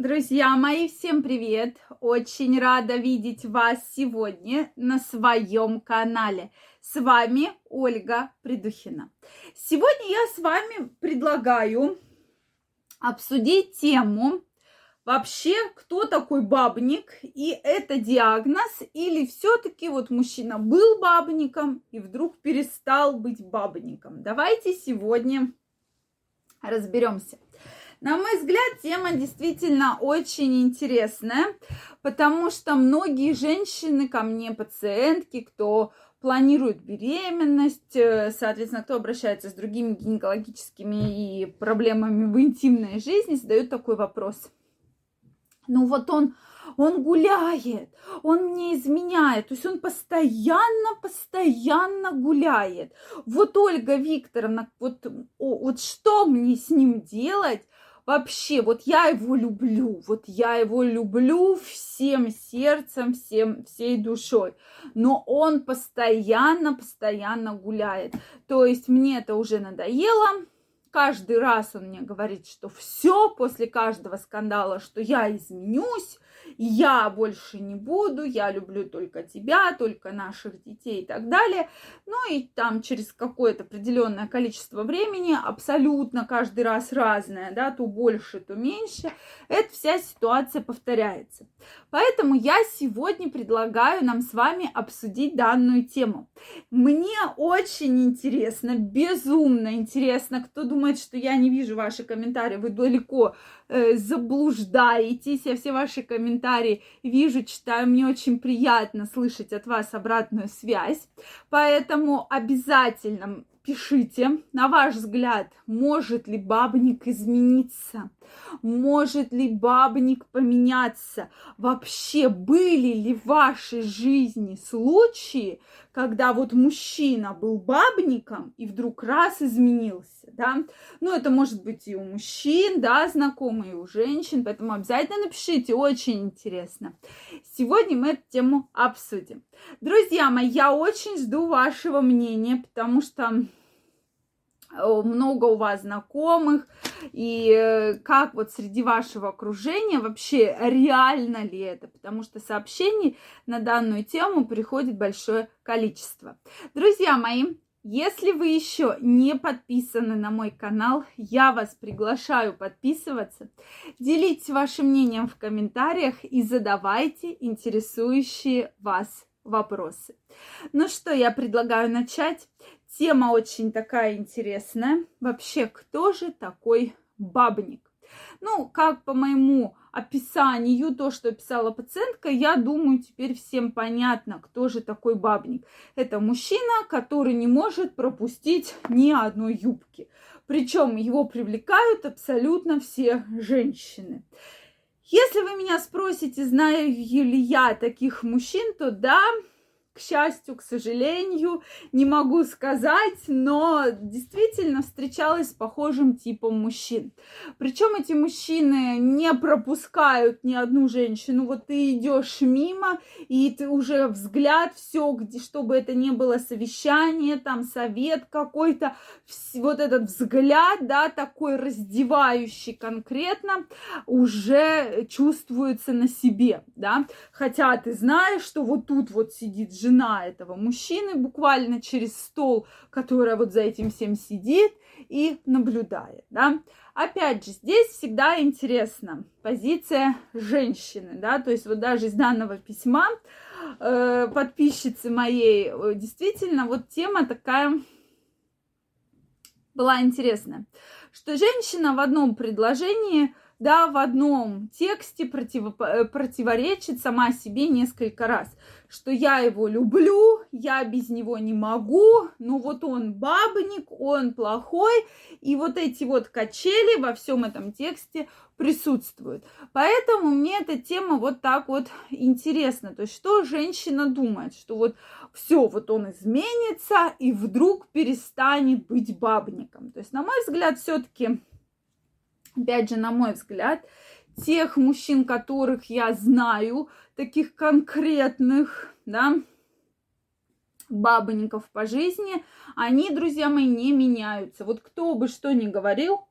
Друзья мои, всем привет! Очень рада видеть вас сегодня на своем канале. С вами Ольга Придухина. Сегодня я с вами предлагаю обсудить тему вообще, кто такой бабник, и это диагноз, или все-таки вот мужчина был бабником и вдруг перестал быть бабником. Давайте сегодня разберемся. На мой взгляд, тема действительно очень интересная, потому что многие женщины ко мне, пациентки, кто планирует беременность, э, соответственно, кто обращается с другими гинекологическими и проблемами в интимной жизни, задают такой вопрос. Ну вот он, он гуляет, он мне изменяет, то есть он постоянно, постоянно гуляет. Вот Ольга Викторовна, вот, вот что мне с ним делать? Вообще, вот я его люблю, вот я его люблю всем сердцем, всем, всей душой, но он постоянно, постоянно гуляет. То есть мне это уже надоело, каждый раз он мне говорит, что все после каждого скандала, что я изменюсь, я больше не буду, я люблю только тебя, только наших детей и так далее. Ну и там через какое-то определенное количество времени, абсолютно каждый раз разное, да, то больше, то меньше, эта вся ситуация повторяется. Поэтому я сегодня предлагаю нам с вами обсудить данную тему. Мне очень интересно, безумно интересно, кто думает, что я не вижу ваши комментарии, вы далеко э, заблуждаетесь, я все ваши комментарии вижу, читаю, мне очень приятно слышать от вас обратную связь, поэтому обязательно пишите, на ваш взгляд, может ли бабник измениться? Может ли бабник поменяться? Вообще были ли в вашей жизни случаи, когда вот мужчина был бабником и вдруг раз изменился, да? Ну, это может быть и у мужчин, да, знакомые, и у женщин, поэтому обязательно напишите, очень интересно. Сегодня мы эту тему обсудим. Друзья мои, я очень жду вашего мнения, потому что много у вас знакомых, и э, как вот среди вашего окружения вообще реально ли это, потому что сообщений на данную тему приходит большое количество. Друзья мои, если вы еще не подписаны на мой канал, я вас приглашаю подписываться. Делитесь вашим мнением в комментариях и задавайте интересующие вас вопросы. Ну что, я предлагаю начать. Тема очень такая интересная. Вообще, кто же такой бабник? Ну, как по моему описанию, то, что писала пациентка, я думаю, теперь всем понятно, кто же такой бабник. Это мужчина, который не может пропустить ни одной юбки. Причем его привлекают абсолютно все женщины. Если вы меня спросите, знаю ли я таких мужчин, то да, к счастью, к сожалению, не могу сказать, но действительно встречалась с похожим типом мужчин. Причем эти мужчины не пропускают ни одну женщину. Вот ты идешь мимо, и ты уже взгляд, все, где, чтобы это не было совещание, там совет какой-то, вот этот взгляд, да, такой раздевающий конкретно, уже чувствуется на себе, да. Хотя ты знаешь, что вот тут вот сидит жена этого мужчины буквально через стол, которая вот за этим всем сидит и наблюдает, да. Опять же, здесь всегда интересна позиция женщины, да, то есть вот даже из данного письма э, подписчицы моей э, действительно вот тема такая была интересная, что женщина в одном предложении да, в одном тексте против, э, противоречит сама себе несколько раз, что я его люблю, я без него не могу, но вот он бабник, он плохой, и вот эти вот качели во всем этом тексте присутствуют. Поэтому мне эта тема вот так вот интересна. То есть, что женщина думает, что вот все, вот он изменится и вдруг перестанет быть бабником. То есть, на мой взгляд, все-таки опять же, на мой взгляд, тех мужчин, которых я знаю, таких конкретных, да, бабоньков по жизни, они, друзья мои, не меняются. Вот кто бы что ни говорил,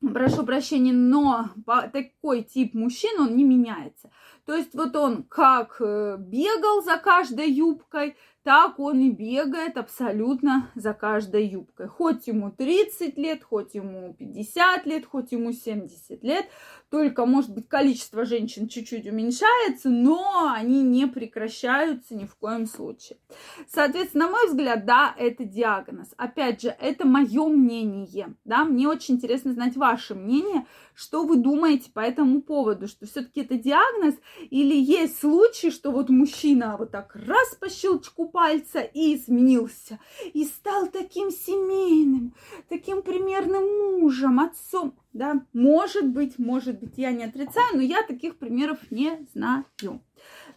прошу прощения, но такой тип мужчин, он не меняется. То есть вот он как э, бегал за каждой юбкой, так он и бегает абсолютно за каждой юбкой. Хоть ему 30 лет, хоть ему 50 лет, хоть ему 70 лет, только, может быть, количество женщин чуть-чуть уменьшается, но они не прекращаются ни в коем случае. Соответственно, на мой взгляд, да, это диагноз. Опять же, это мое мнение, да, мне очень интересно знать ваше мнение, что вы думаете по этому поводу, что все-таки это диагноз или есть случаи, что вот мужчина вот так раз по щелчку пальца и изменился, и стал таким семейным, таким примерным мужем, отцом, да, может быть, может быть, я не отрицаю, но я таких примеров не знаю.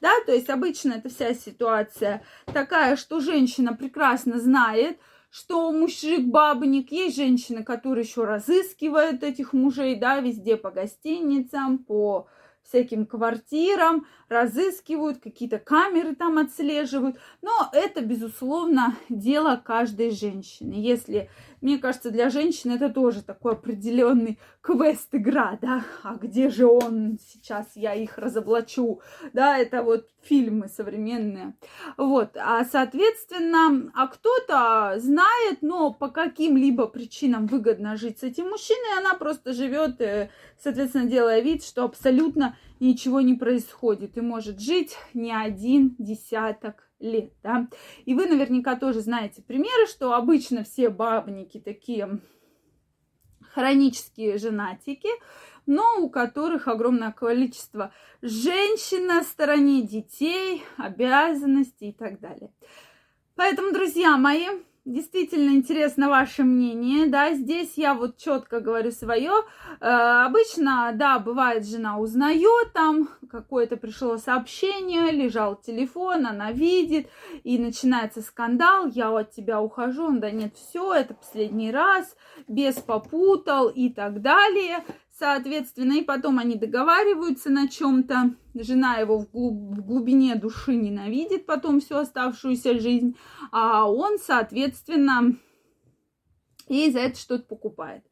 Да, то есть обычно эта вся ситуация такая, что женщина прекрасно знает, что мужик бабник, есть женщины, которые еще разыскивают этих мужей, да, везде по гостиницам, по всяким квартирам, разыскивают, какие-то камеры там отслеживают. Но это, безусловно, дело каждой женщины. Если, мне кажется, для женщины это тоже такой определенный квест игра, да, а где же он? Сейчас, я их разоблачу, да, это вот фильмы современные. Вот, а соответственно, а кто-то знает, но по каким-либо причинам выгодно жить с этим мужчиной, она просто живет, э, соответственно, делая вид, что абсолютно ничего не происходит и может жить не один десяток лет, да. И вы наверняка тоже знаете примеры, что обычно все бабники такие хронические женатики, но у которых огромное количество женщин на стороне детей, обязанностей и так далее. Поэтому, друзья мои, Действительно интересно ваше мнение, да, здесь я вот четко говорю свое. Э, обычно, да, бывает, жена узнает, там какое-то пришло сообщение, лежал телефон, она видит, и начинается скандал, я от тебя ухожу, он, да нет, все, это последний раз, без попутал и так далее соответственно, и потом они договариваются на чем-то. Жена его в, глуб, в глубине души ненавидит потом всю оставшуюся жизнь, а он, соответственно, и за это что-то покупает.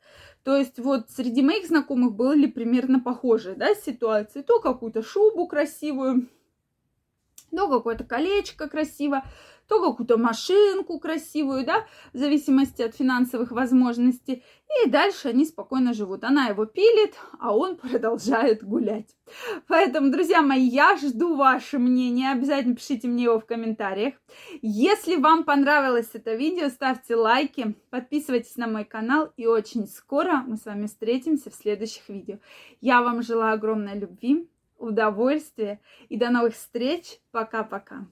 То есть вот среди моих знакомых были примерно похожие да, ситуации. То какую-то шубу красивую, то какое-то колечко красивое, то какую-то машинку красивую, да, в зависимости от финансовых возможностей. И дальше они спокойно живут. Она его пилит, а он продолжает гулять. Поэтому, друзья мои, я жду ваше мнение. Обязательно пишите мне его в комментариях. Если вам понравилось это видео, ставьте лайки, подписывайтесь на мой канал. И очень скоро мы с вами встретимся в следующих видео. Я вам желаю огромной любви, удовольствия и до новых встреч. Пока-пока.